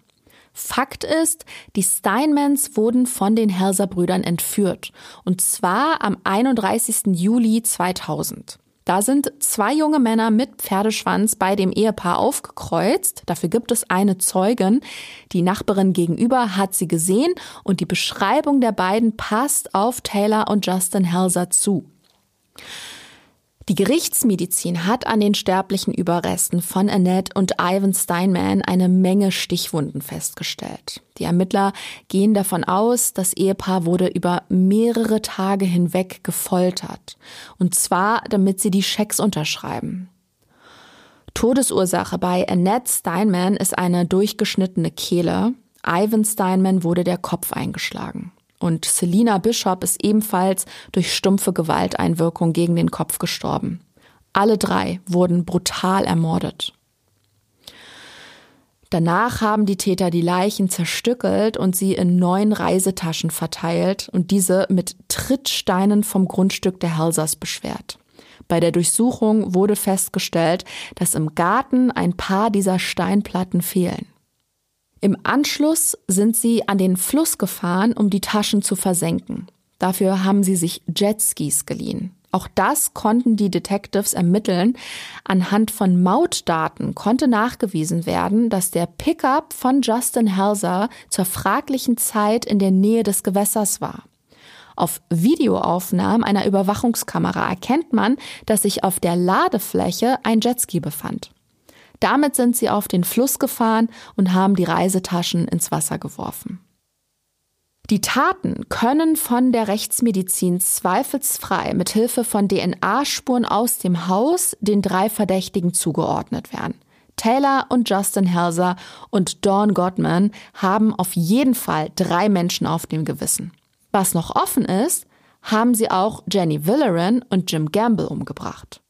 Fakt ist, die Steinmans wurden von den Helser-Brüdern entführt. Und zwar am 31. Juli 2000. Da sind zwei junge Männer mit Pferdeschwanz bei dem Ehepaar aufgekreuzt. Dafür gibt es eine Zeugin. Die Nachbarin gegenüber hat sie gesehen und die Beschreibung der beiden passt auf Taylor und Justin Helser zu. Die Gerichtsmedizin hat an den sterblichen Überresten von Annette und Ivan Steinman eine Menge Stichwunden festgestellt. Die Ermittler gehen davon aus, das Ehepaar wurde über mehrere Tage hinweg gefoltert. Und zwar, damit sie die Schecks unterschreiben. Todesursache bei Annette Steinman ist eine durchgeschnittene Kehle. Ivan Steinman wurde der Kopf eingeschlagen. Und Selina Bishop ist ebenfalls durch stumpfe Gewalteinwirkung gegen den Kopf gestorben. Alle drei wurden brutal ermordet. Danach haben die Täter die Leichen zerstückelt und sie in neun Reisetaschen verteilt und diese mit Trittsteinen vom Grundstück der Helsers beschwert. Bei der Durchsuchung wurde festgestellt, dass im Garten ein paar dieser Steinplatten fehlen. Im Anschluss sind sie an den Fluss gefahren, um die Taschen zu versenken. Dafür haben sie sich Jetskis geliehen. Auch das konnten die Detectives ermitteln. Anhand von Mautdaten konnte nachgewiesen werden, dass der Pickup von Justin Helser zur fraglichen Zeit in der Nähe des Gewässers war. Auf Videoaufnahmen einer Überwachungskamera erkennt man, dass sich auf der Ladefläche ein Jetski befand. Damit sind sie auf den Fluss gefahren und haben die Reisetaschen ins Wasser geworfen. Die Taten können von der Rechtsmedizin zweifelsfrei mit Hilfe von DNA-Spuren aus dem Haus den drei Verdächtigen zugeordnet werden. Taylor und Justin Helser und Dawn Gottman haben auf jeden Fall drei Menschen auf dem Gewissen. Was noch offen ist, haben sie auch Jenny Villeran und Jim Gamble umgebracht.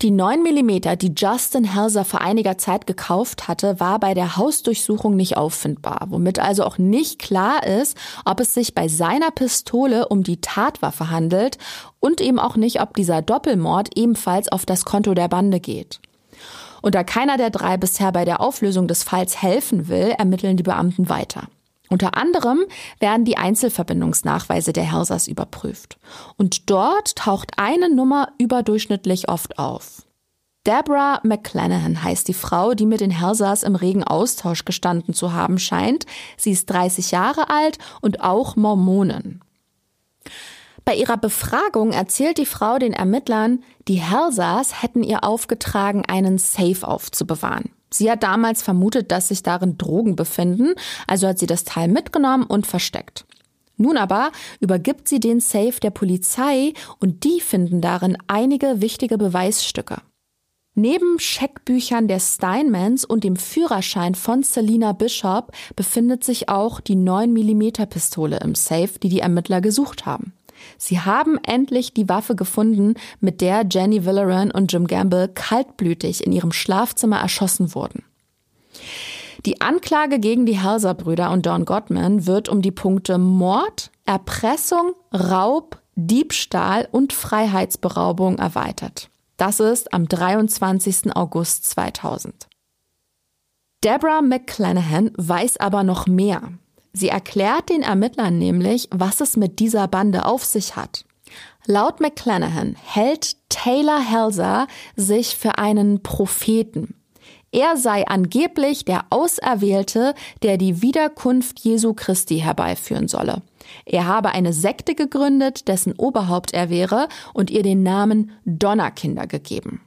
Die 9 mm, die Justin Helser vor einiger Zeit gekauft hatte, war bei der Hausdurchsuchung nicht auffindbar, womit also auch nicht klar ist, ob es sich bei seiner Pistole um die Tatwaffe handelt und eben auch nicht, ob dieser Doppelmord ebenfalls auf das Konto der Bande geht. Und da keiner der drei bisher bei der Auflösung des Falls helfen will, ermitteln die Beamten weiter. Unter anderem werden die Einzelverbindungsnachweise der Helsers überprüft. Und dort taucht eine Nummer überdurchschnittlich oft auf. Deborah McClanahan heißt die Frau, die mit den Helsers im regen Austausch gestanden zu haben scheint. Sie ist 30 Jahre alt und auch Mormonen. Bei ihrer Befragung erzählt die Frau den Ermittlern, die Helsers hätten ihr aufgetragen, einen Safe aufzubewahren. Sie hat damals vermutet, dass sich darin Drogen befinden, also hat sie das Teil mitgenommen und versteckt. Nun aber übergibt sie den Safe der Polizei und die finden darin einige wichtige Beweisstücke. Neben Scheckbüchern der Steinmans und dem Führerschein von Selina Bishop befindet sich auch die 9 mm Pistole im Safe, die die Ermittler gesucht haben. Sie haben endlich die Waffe gefunden, mit der Jenny Villeran und Jim Gamble kaltblütig in ihrem Schlafzimmer erschossen wurden. Die Anklage gegen die Helser-Brüder und Don Gottman wird um die Punkte Mord, Erpressung, Raub, Diebstahl und Freiheitsberaubung erweitert. Das ist am 23. August 2000. Deborah McClanahan weiß aber noch mehr. Sie erklärt den Ermittlern nämlich, was es mit dieser Bande auf sich hat. Laut McClanahan hält Taylor Helser sich für einen Propheten. Er sei angeblich der Auserwählte, der die Wiederkunft Jesu Christi herbeiführen solle. Er habe eine Sekte gegründet, dessen Oberhaupt er wäre und ihr den Namen Donnerkinder gegeben.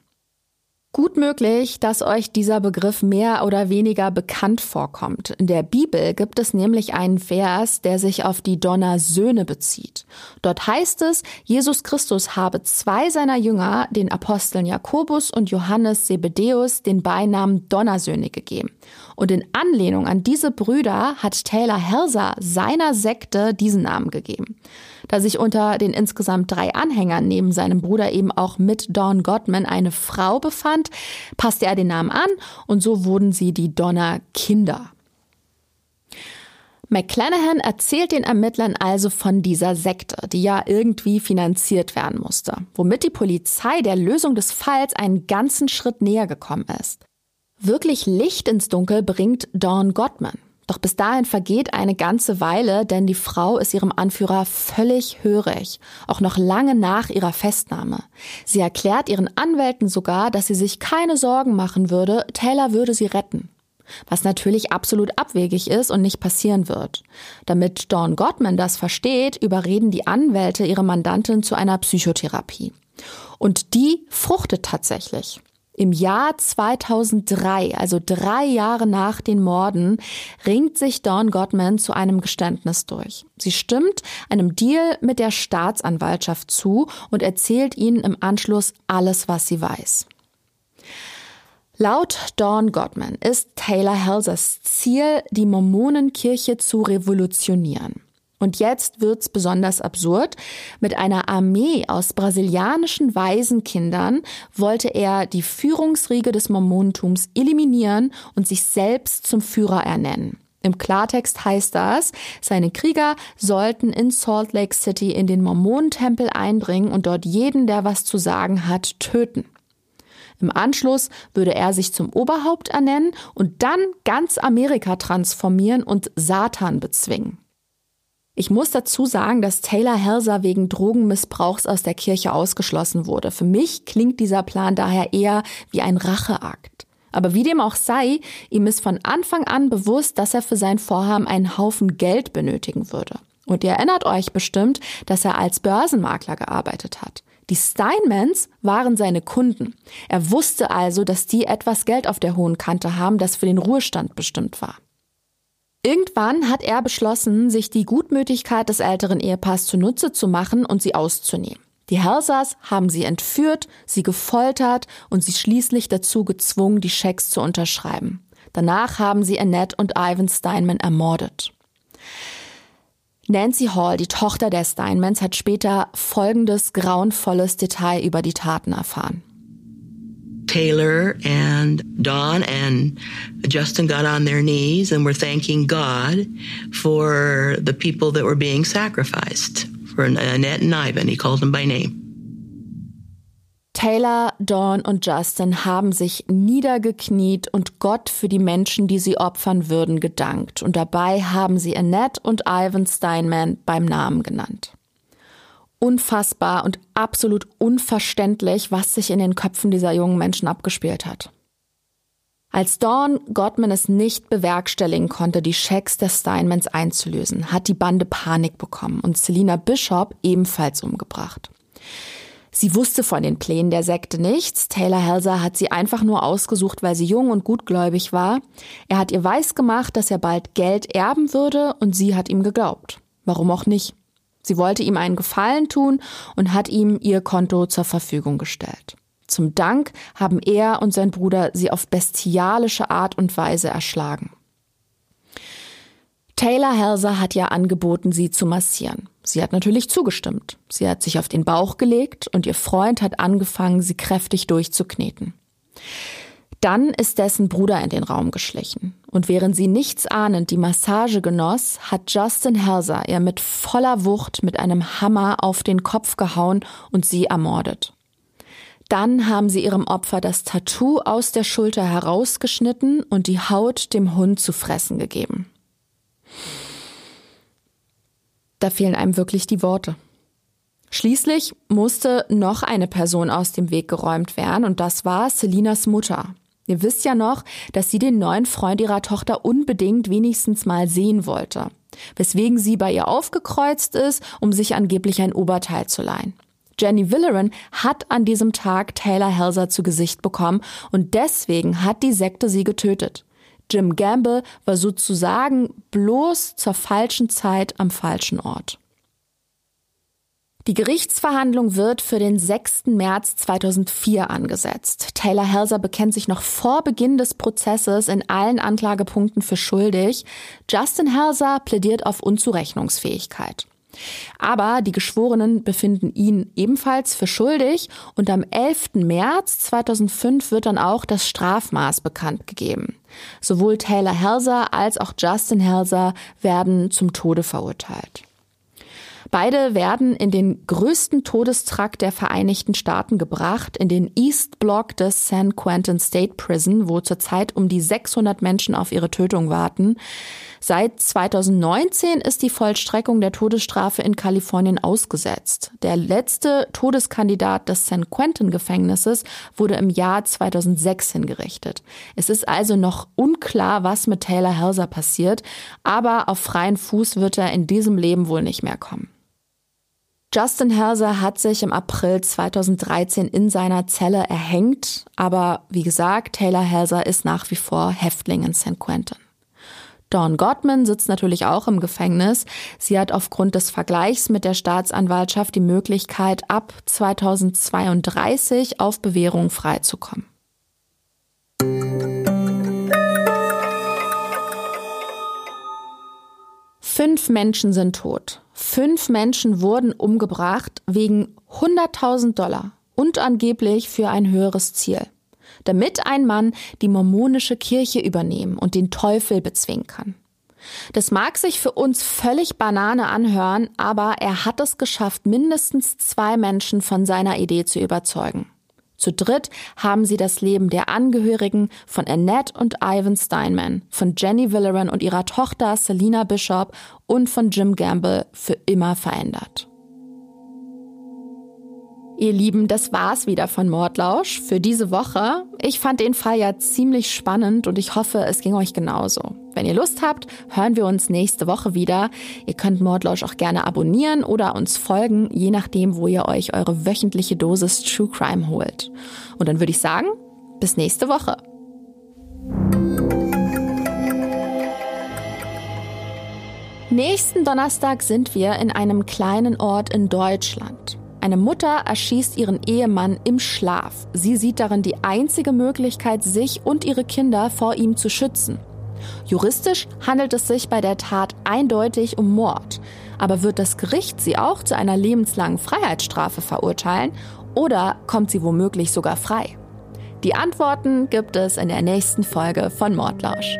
Gut möglich, dass euch dieser Begriff mehr oder weniger bekannt vorkommt. In der Bibel gibt es nämlich einen Vers, der sich auf die Donnersöhne bezieht. Dort heißt es, Jesus Christus habe zwei seiner Jünger, den Aposteln Jakobus und Johannes Zebedeus, den Beinamen Donnersöhne gegeben. Und in Anlehnung an diese Brüder hat Taylor Helser seiner Sekte diesen Namen gegeben. Da sich unter den insgesamt drei Anhängern neben seinem Bruder eben auch mit Dawn Gottman eine Frau befand, passte er den Namen an und so wurden sie die Donner Kinder. McClanahan erzählt den Ermittlern also von dieser Sekte, die ja irgendwie finanziert werden musste, womit die Polizei der Lösung des Falls einen ganzen Schritt näher gekommen ist. Wirklich Licht ins Dunkel bringt Dawn Gottman. Doch bis dahin vergeht eine ganze Weile, denn die Frau ist ihrem Anführer völlig hörig, auch noch lange nach ihrer Festnahme. Sie erklärt ihren Anwälten sogar, dass sie sich keine Sorgen machen würde, Taylor würde sie retten. Was natürlich absolut abwegig ist und nicht passieren wird. Damit Dawn Gottman das versteht, überreden die Anwälte ihre Mandantin zu einer Psychotherapie. Und die fruchtet tatsächlich. Im Jahr 2003, also drei Jahre nach den Morden, ringt sich Dawn Gottman zu einem Geständnis durch. Sie stimmt einem Deal mit der Staatsanwaltschaft zu und erzählt ihnen im Anschluss alles, was sie weiß. Laut Dawn Gottman ist Taylor Helsers Ziel, die Mormonenkirche zu revolutionieren. Und jetzt wird's besonders absurd. Mit einer Armee aus brasilianischen Waisenkindern wollte er die Führungsriege des Mormonentums eliminieren und sich selbst zum Führer ernennen. Im Klartext heißt das, seine Krieger sollten in Salt Lake City in den Mormonentempel eindringen und dort jeden, der was zu sagen hat, töten. Im Anschluss würde er sich zum Oberhaupt ernennen und dann ganz Amerika transformieren und Satan bezwingen. Ich muss dazu sagen, dass Taylor Helser wegen Drogenmissbrauchs aus der Kirche ausgeschlossen wurde. Für mich klingt dieser Plan daher eher wie ein Racheakt. Aber wie dem auch sei, ihm ist von Anfang an bewusst, dass er für sein Vorhaben einen Haufen Geld benötigen würde. Und ihr erinnert euch bestimmt, dass er als Börsenmakler gearbeitet hat. Die Steinmans waren seine Kunden. Er wusste also, dass die etwas Geld auf der hohen Kante haben, das für den Ruhestand bestimmt war. Irgendwann hat er beschlossen, sich die Gutmütigkeit des älteren Ehepaars zunutze zu machen und sie auszunehmen. Die Helsers haben sie entführt, sie gefoltert und sie schließlich dazu gezwungen, die Schecks zu unterschreiben. Danach haben sie Annette und Ivan Steinman ermordet. Nancy Hall, die Tochter der Steinmans, hat später folgendes grauenvolles Detail über die Taten erfahren. Taylor and Don and Justin got on their knees and were thanking God for the people that were being sacrificed, for Annette and Ivan. He called them by name. Taylor, Dawn und Justin haben sich niedergekniet und Gott für die Menschen, die sie opfern würden, gedankt. Und dabei haben sie Annette und Ivan Steinman beim Namen genannt unfassbar und absolut unverständlich, was sich in den Köpfen dieser jungen Menschen abgespielt hat. Als Dawn Gottman es nicht bewerkstelligen konnte, die Schecks der Steinmans einzulösen, hat die Bande Panik bekommen und Selina Bishop ebenfalls umgebracht. Sie wusste von den Plänen der Sekte nichts. Taylor Helser hat sie einfach nur ausgesucht, weil sie jung und gutgläubig war. Er hat ihr weisgemacht, dass er bald Geld erben würde und sie hat ihm geglaubt. Warum auch nicht? Sie wollte ihm einen Gefallen tun und hat ihm ihr Konto zur Verfügung gestellt. Zum Dank haben er und sein Bruder sie auf bestialische Art und Weise erschlagen. Taylor Helser hat ja angeboten, sie zu massieren. Sie hat natürlich zugestimmt. Sie hat sich auf den Bauch gelegt und ihr Freund hat angefangen, sie kräftig durchzukneten. Dann ist dessen Bruder in den Raum geschlichen. Und während sie nichts ahnend die Massage genoss, hat Justin Helser ihr mit voller Wucht mit einem Hammer auf den Kopf gehauen und sie ermordet. Dann haben sie ihrem Opfer das Tattoo aus der Schulter herausgeschnitten und die Haut dem Hund zu fressen gegeben. Da fehlen einem wirklich die Worte. Schließlich musste noch eine Person aus dem Weg geräumt werden und das war Selinas Mutter. Ihr wisst ja noch, dass sie den neuen Freund ihrer Tochter unbedingt wenigstens mal sehen wollte, weswegen sie bei ihr aufgekreuzt ist, um sich angeblich ein Oberteil zu leihen. Jenny Willeran hat an diesem Tag Taylor Helser zu Gesicht bekommen und deswegen hat die Sekte sie getötet. Jim Gamble war sozusagen bloß zur falschen Zeit am falschen Ort. Die Gerichtsverhandlung wird für den 6. März 2004 angesetzt. Taylor Helser bekennt sich noch vor Beginn des Prozesses in allen Anklagepunkten für schuldig. Justin Helser plädiert auf Unzurechnungsfähigkeit. Aber die Geschworenen befinden ihn ebenfalls für schuldig und am 11. März 2005 wird dann auch das Strafmaß bekannt gegeben. Sowohl Taylor Helser als auch Justin Helser werden zum Tode verurteilt. Beide werden in den größten Todestrakt der Vereinigten Staaten gebracht, in den East Block des San Quentin State Prison, wo zurzeit um die 600 Menschen auf ihre Tötung warten. Seit 2019 ist die Vollstreckung der Todesstrafe in Kalifornien ausgesetzt. Der letzte Todeskandidat des San Quentin Gefängnisses wurde im Jahr 2006 hingerichtet. Es ist also noch unklar, was mit Taylor Helser passiert, aber auf freien Fuß wird er in diesem Leben wohl nicht mehr kommen. Justin Helser hat sich im April 2013 in seiner Zelle erhängt, aber wie gesagt, Taylor Helser ist nach wie vor Häftling in St. Quentin. Dawn Gottman sitzt natürlich auch im Gefängnis. Sie hat aufgrund des Vergleichs mit der Staatsanwaltschaft die Möglichkeit, ab 2032 auf Bewährung freizukommen. Fünf Menschen sind tot. Fünf Menschen wurden umgebracht wegen 100.000 Dollar und angeblich für ein höheres Ziel. Damit ein Mann die mormonische Kirche übernehmen und den Teufel bezwingen kann. Das mag sich für uns völlig Banane anhören, aber er hat es geschafft, mindestens zwei Menschen von seiner Idee zu überzeugen. Zu dritt haben sie das Leben der Angehörigen von Annette und Ivan Steinman, von Jenny Willeran und ihrer Tochter Selina Bishop und von Jim Gamble für immer verändert. Ihr Lieben, das war's wieder von Mordlausch für diese Woche. Ich fand den Fall ja ziemlich spannend und ich hoffe, es ging euch genauso. Wenn ihr Lust habt, hören wir uns nächste Woche wieder. Ihr könnt Mordlausch auch gerne abonnieren oder uns folgen, je nachdem, wo ihr euch eure wöchentliche Dosis True Crime holt. Und dann würde ich sagen, bis nächste Woche. Nächsten Donnerstag sind wir in einem kleinen Ort in Deutschland. Eine Mutter erschießt ihren Ehemann im Schlaf. Sie sieht darin die einzige Möglichkeit, sich und ihre Kinder vor ihm zu schützen. Juristisch handelt es sich bei der Tat eindeutig um Mord. Aber wird das Gericht sie auch zu einer lebenslangen Freiheitsstrafe verurteilen oder kommt sie womöglich sogar frei? Die Antworten gibt es in der nächsten Folge von Mordlausch.